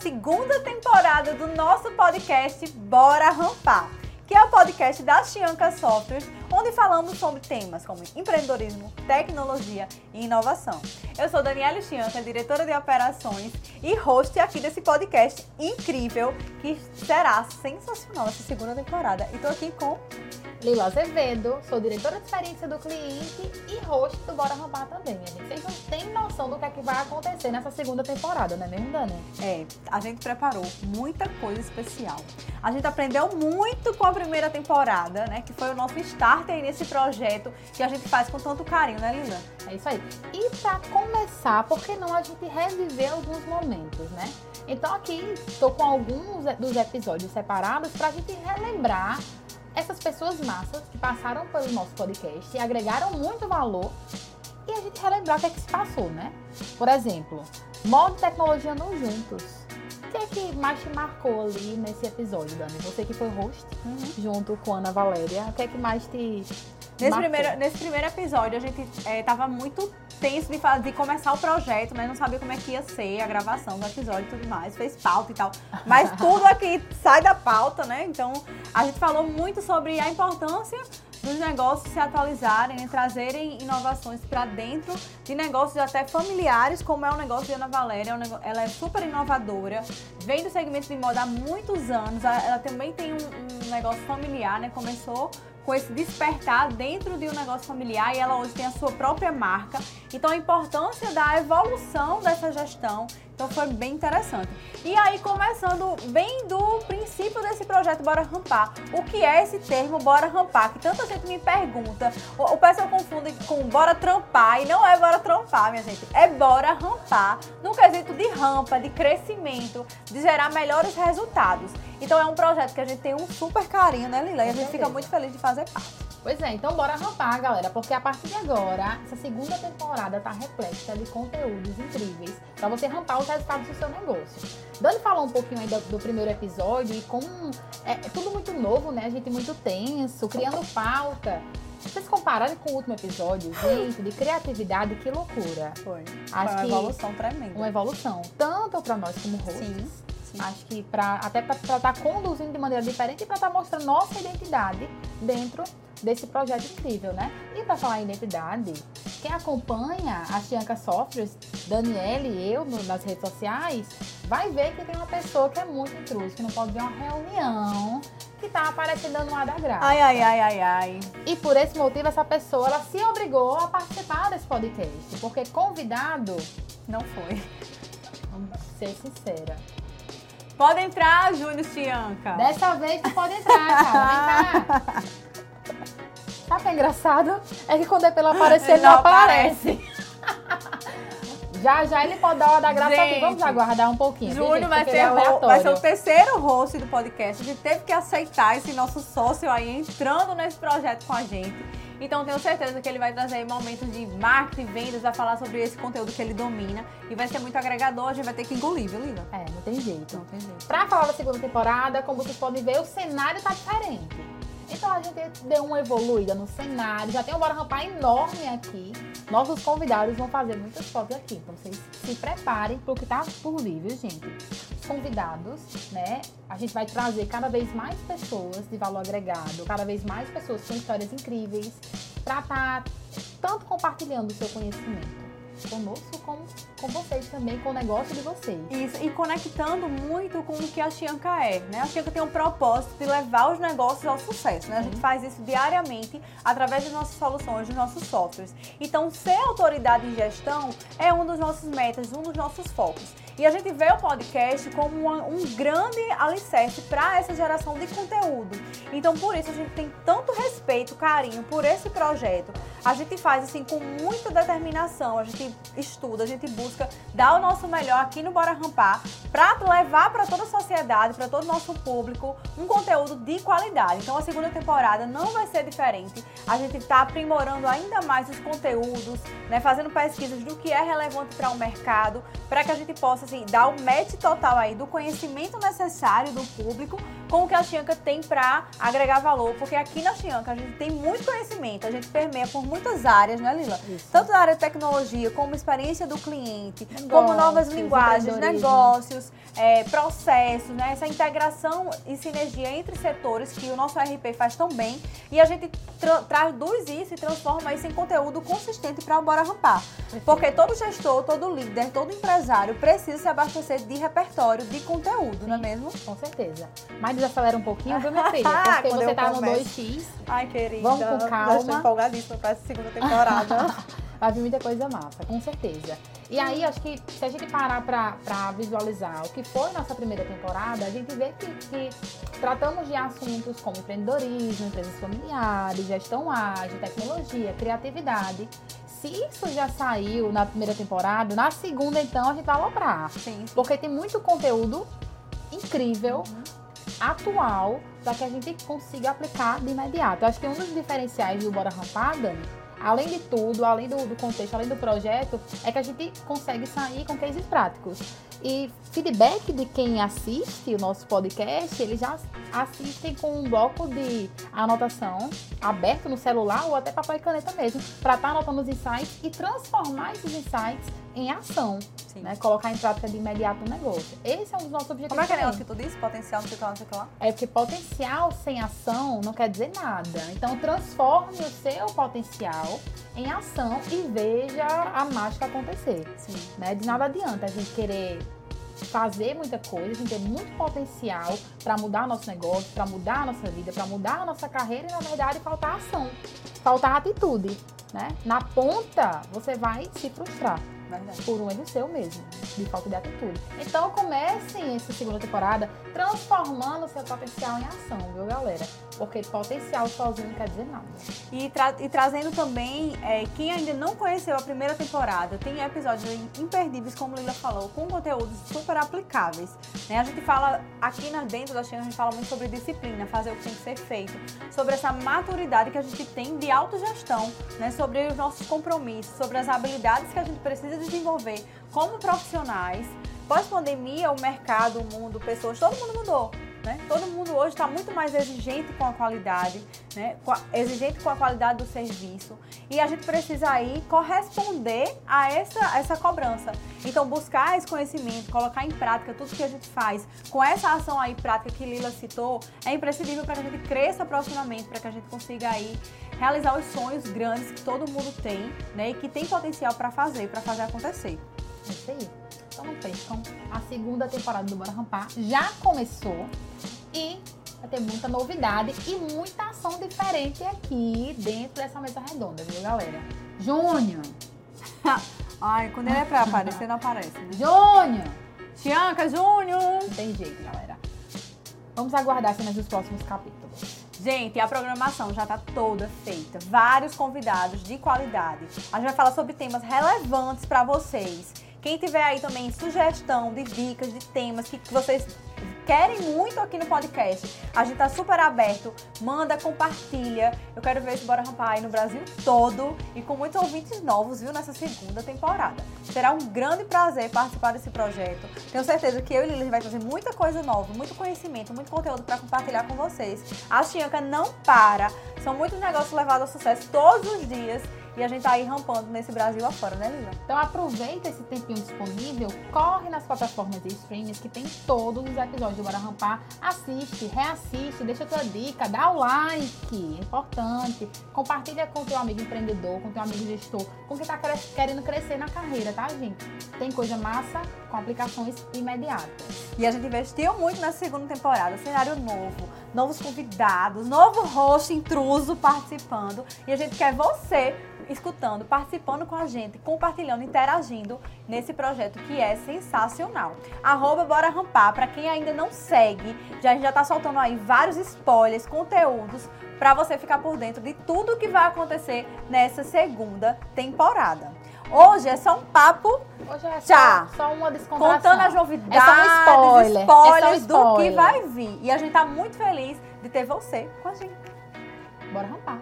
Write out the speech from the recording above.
segunda temporada do nosso podcast Bora Rampar, que é o podcast da Chianca Softwares, onde falamos sobre temas como empreendedorismo, tecnologia e inovação. Eu sou Daniela Chianca, diretora de operações e host aqui desse podcast incrível que será sensacional essa segunda temporada. E tô aqui com Lila Azevedo, sou diretora de experiência do cliente e host do Bora Rampar também. A gente, vocês não têm noção do que é que vai acontecer nessa segunda temporada, não é mesmo, Dani? É, a gente preparou muita coisa especial. A gente aprendeu muito com a primeira temporada, né? Que foi o nosso start aí nesse projeto que a gente faz com tanto carinho, né, Lila? É isso aí. E para começar, por que não a gente reviver alguns momentos, né? Então aqui estou com alguns dos episódios separados para a gente relembrar essas pessoas massas que passaram pelo nosso podcast e agregaram muito valor e a gente relembrar o que é que se passou, né? Por exemplo, modo tecnologia não juntos. O que é que mais te marcou ali nesse episódio, Dani? Você que foi host uhum. junto com Ana Valéria, o que é que mais te. Nesse primeiro, nesse primeiro episódio, a gente estava muito tenso de, fazer, de começar o projeto, mas não sabia como é que ia ser a gravação do episódio e tudo mais. Fez pauta e tal. Mas tudo aqui sai da pauta, né? Então, a gente falou muito sobre a importância dos negócios se atualizarem, né? trazerem inovações para dentro de negócios até familiares, como é o negócio de Ana Valéria. É ela é super inovadora, vem do segmento de moda há muitos anos. Ela também tem um, um negócio familiar, né? Começou com esse despertar dentro de um negócio familiar e ela hoje tem a sua própria marca. Então a importância da evolução dessa gestão então foi bem interessante. E aí, começando bem do princípio desse projeto Bora Rampar. O que é esse termo Bora Rampar? Que tanta gente me pergunta. O, o pessoal confunde com Bora Trampar e não é Bora Trampar, minha gente. É Bora Rampar no quesito de rampa, de crescimento, de gerar melhores resultados. Então é um projeto que a gente tem um super carinho, né, Lila? E a gente fica muito feliz de fazer parte. Pois é, então bora rampar, galera, porque a partir de agora, essa segunda temporada tá repleta de conteúdos incríveis para você rampar os resultados do seu negócio. Dani falou um pouquinho aí do, do primeiro episódio e como é, é, tudo muito novo, né? A gente muito tenso, criando pauta. Vocês compararem com o último episódio, gente, de criatividade, que loucura. Foi. Acho Foi uma evolução tremenda. Uma evolução, tanto para nós como hosts. Sim. Sim. Acho que pra, até para estar tá conduzindo de maneira diferente e para estar tá mostrando nossa identidade dentro desse projeto incrível, né? E para falar em identidade, quem acompanha a Chianca Softwares, Daniele e eu nas redes sociais, vai ver que tem uma pessoa que é muito intrusa, que não pode ver uma reunião que tá aparecendo no ar da grade. Ai, ai, ai, ai, ai. E por esse motivo, essa pessoa, ela se obrigou a participar desse podcast, porque convidado não foi. Vamos ser sincera. Pode entrar, Júnior Chianca. Dessa vez tu pode entrar, cara. Vem cá. Sabe o que é engraçado? É que quando é pelo aparecer, ele não, não aparece. Já já ele pode dar uma da graça aqui. Vamos aguardar um pouquinho. Júnior vai, ser é vai ser o terceiro host do podcast. A gente teve que aceitar esse nosso sócio aí entrando nesse projeto com a gente. Então tenho certeza que ele vai trazer momentos de marketing, vendas, a falar sobre esse conteúdo que ele domina. E vai ser muito agregador, a gente vai ter que engolir, viu, Lina? É, não tem jeito. Não tem jeito. Pra falar da segunda temporada, como vocês podem ver, o cenário tá diferente. Então a gente deu uma evoluída no cenário, já tem um Bora Rampar enorme aqui. Nossos convidados vão fazer muitas fotos aqui, então vocês se preparem para o que tá por vir, viu, gente? Os convidados, né? A gente vai trazer cada vez mais pessoas de valor agregado, cada vez mais pessoas com histórias incríveis, para estar tá tanto compartilhando o seu conhecimento conosco, com, com vocês também, com o negócio de vocês. Isso, e conectando muito com o que a Chianca é, né? A Chianca tem um propósito de levar os negócios ao sucesso, né? A gente uhum. faz isso diariamente através de nossas soluções, dos nossos softwares. Então, ser autoridade em gestão é um dos nossos metas, um dos nossos focos. E a gente vê o podcast como uma, um grande alicerce para essa geração de conteúdo. Então, por isso, a gente tem tanto respeito, carinho por esse projeto. A gente faz assim com muita determinação, a gente estuda, a gente busca dar o nosso melhor aqui no Bora Rampar para levar para toda a sociedade, para todo o nosso público, um conteúdo de qualidade. Então, a segunda temporada não vai ser diferente. A gente está aprimorando ainda mais os conteúdos, né, fazendo pesquisas do que é relevante para o mercado, para que a gente possa assim, dar o match total aí do conhecimento necessário do público com o que a Chianca tem para agregar valor, porque aqui na Chianca a gente tem muito conhecimento, a gente permeia por muitas áreas, né, Lila? Isso. Tanto na área de tecnologia, como experiência do cliente, como Negócios, novas linguagens, negócios, é, processos, né? Essa integração e sinergia entre setores que o nosso RP faz tão bem e a gente tra- traduz isso e transforma isso em conteúdo consistente para o Bora Rampar. Porque todo gestor, todo líder, todo empresário precisa se abastecer de repertório, de conteúdo, não é mesmo? Com certeza. Mas desacelera um pouquinho, viu, minha filha? Porque Quando você eu tá no começo. 2x, Ai, querida. Vamos com calma. estou empolgadíssima para essa segunda temporada. vai vir muita coisa massa, com certeza. E aí, acho que se a gente parar pra, pra visualizar o que foi nossa primeira temporada, a gente vê que, que tratamos de assuntos como empreendedorismo, empresas familiares, gestão ágil, tecnologia, criatividade. Se isso já saiu na primeira temporada, na segunda, então, a gente vai aloprar. Sim. Porque tem muito conteúdo incrível, atual, para que a gente consiga aplicar de imediato. Eu acho que um dos diferenciais do Bora Rampar, Dani, além de tudo, além do, do contexto, além do projeto, é que a gente consegue sair com cases práticos. E feedback de quem assiste o nosso podcast, eles já assistem com um bloco de anotação aberto no celular ou até papel e caneta mesmo, para estar anotando os insights e transformar esses insights em ação Sim. né? Colocar em prática de imediato o negócio. Esse é um dos nossos objetivos. Como é que é o negócio que tu disse? Potencial, não sei o que lá, não sei o que lá. É porque potencial sem ação não quer dizer nada. Então transforme o seu potencial em ação e veja a mágica acontecer. Sim. Né? De nada adianta a gente querer fazer muita coisa, a gente tem muito potencial para mudar nosso negócio, para mudar a nossa vida, para mudar a nossa carreira e na verdade faltar ação, faltar atitude, né? Na ponta você vai se frustrar Verdade. por um erro seu mesmo, de falta de atitude. Então comecem essa segunda temporada transformando seu potencial em ação, viu, galera? Porque potencial sozinho não quer dizer nada. E, tra- e trazendo também, é, quem ainda não conheceu a primeira temporada, tem episódios imperdíveis, como Lila falou, com conteúdos super aplicáveis. né? A gente fala, aqui na, dentro da China, a gente fala muito sobre disciplina, fazer o que tem que ser feito, sobre essa maturidade que a gente tem de autogestão, né? sobre os nossos compromissos, sobre as habilidades que a gente precisa desenvolver como profissionais. Pós-pandemia, o mercado, o mundo, pessoas, todo mundo mudou. Né? Todo mundo hoje está muito mais exigente com a qualidade, né? Exigente com a qualidade do serviço. E a gente precisa aí corresponder a essa, essa cobrança. Então, buscar esse conhecimento, colocar em prática tudo que a gente faz, com essa ação aí prática que Lila citou, é imprescindível para que a gente cresça profissionalmente, para que a gente consiga aí realizar os sonhos grandes que todo mundo tem, né? E que tem potencial para fazer, para fazer acontecer. É isso aí. Então não percam. A segunda temporada do Bora Rampar já começou e vai ter muita novidade e muita ação diferente aqui dentro dessa mesa redonda, viu, galera? Júnior! Ai, quando ele é para aparecer, não aparece. Né? Júnior! Tianca Júnior! Não tem jeito, galera. Vamos aguardar cenas dos próximos capítulos. Gente, a programação já está toda feita. Vários convidados de qualidade. A gente vai falar sobre temas relevantes para vocês. Quem tiver aí também sugestão de dicas, de temas que vocês querem muito aqui no podcast, a gente tá super aberto. Manda, compartilha. Eu quero ver esse Bora Rampar aí no Brasil todo e com muitos ouvintes novos, viu, nessa segunda temporada. Será um grande prazer participar desse projeto. Tenho certeza que eu e Lili vai trazer muita coisa nova, muito conhecimento, muito conteúdo para compartilhar com vocês. A Chianca não para. São muitos negócios levados ao sucesso todos os dias. E a gente tá aí rampando nesse Brasil afora, né, Lila? Então aproveita esse tempinho disponível, corre nas plataformas de streams que tem todos os episódios do Bora Rampar, assiste, reassiste, deixa tua dica, dá o like, é importante, compartilha com teu amigo empreendedor, com teu amigo gestor, com quem tá querendo crescer na carreira, tá, gente? Tem coisa massa com aplicações imediatas. E a gente investiu muito nessa segunda temporada. Cenário novo, novos convidados, novo host intruso participando. E a gente quer você escutando, participando com a gente, compartilhando, interagindo nesse projeto que é sensacional. Arroba Bora Rampar, pra quem ainda não segue, já, a gente já tá soltando aí vários spoilers, conteúdos, pra você ficar por dentro de tudo que vai acontecer nessa segunda temporada. Hoje é só um papo Hoje é Tchá. só, só uma descontração. contando as novidades, É só um spoiler. spoilers é um do que spoiler. vai vir. E a gente tá muito feliz de ter você com a gente. Bora rampar.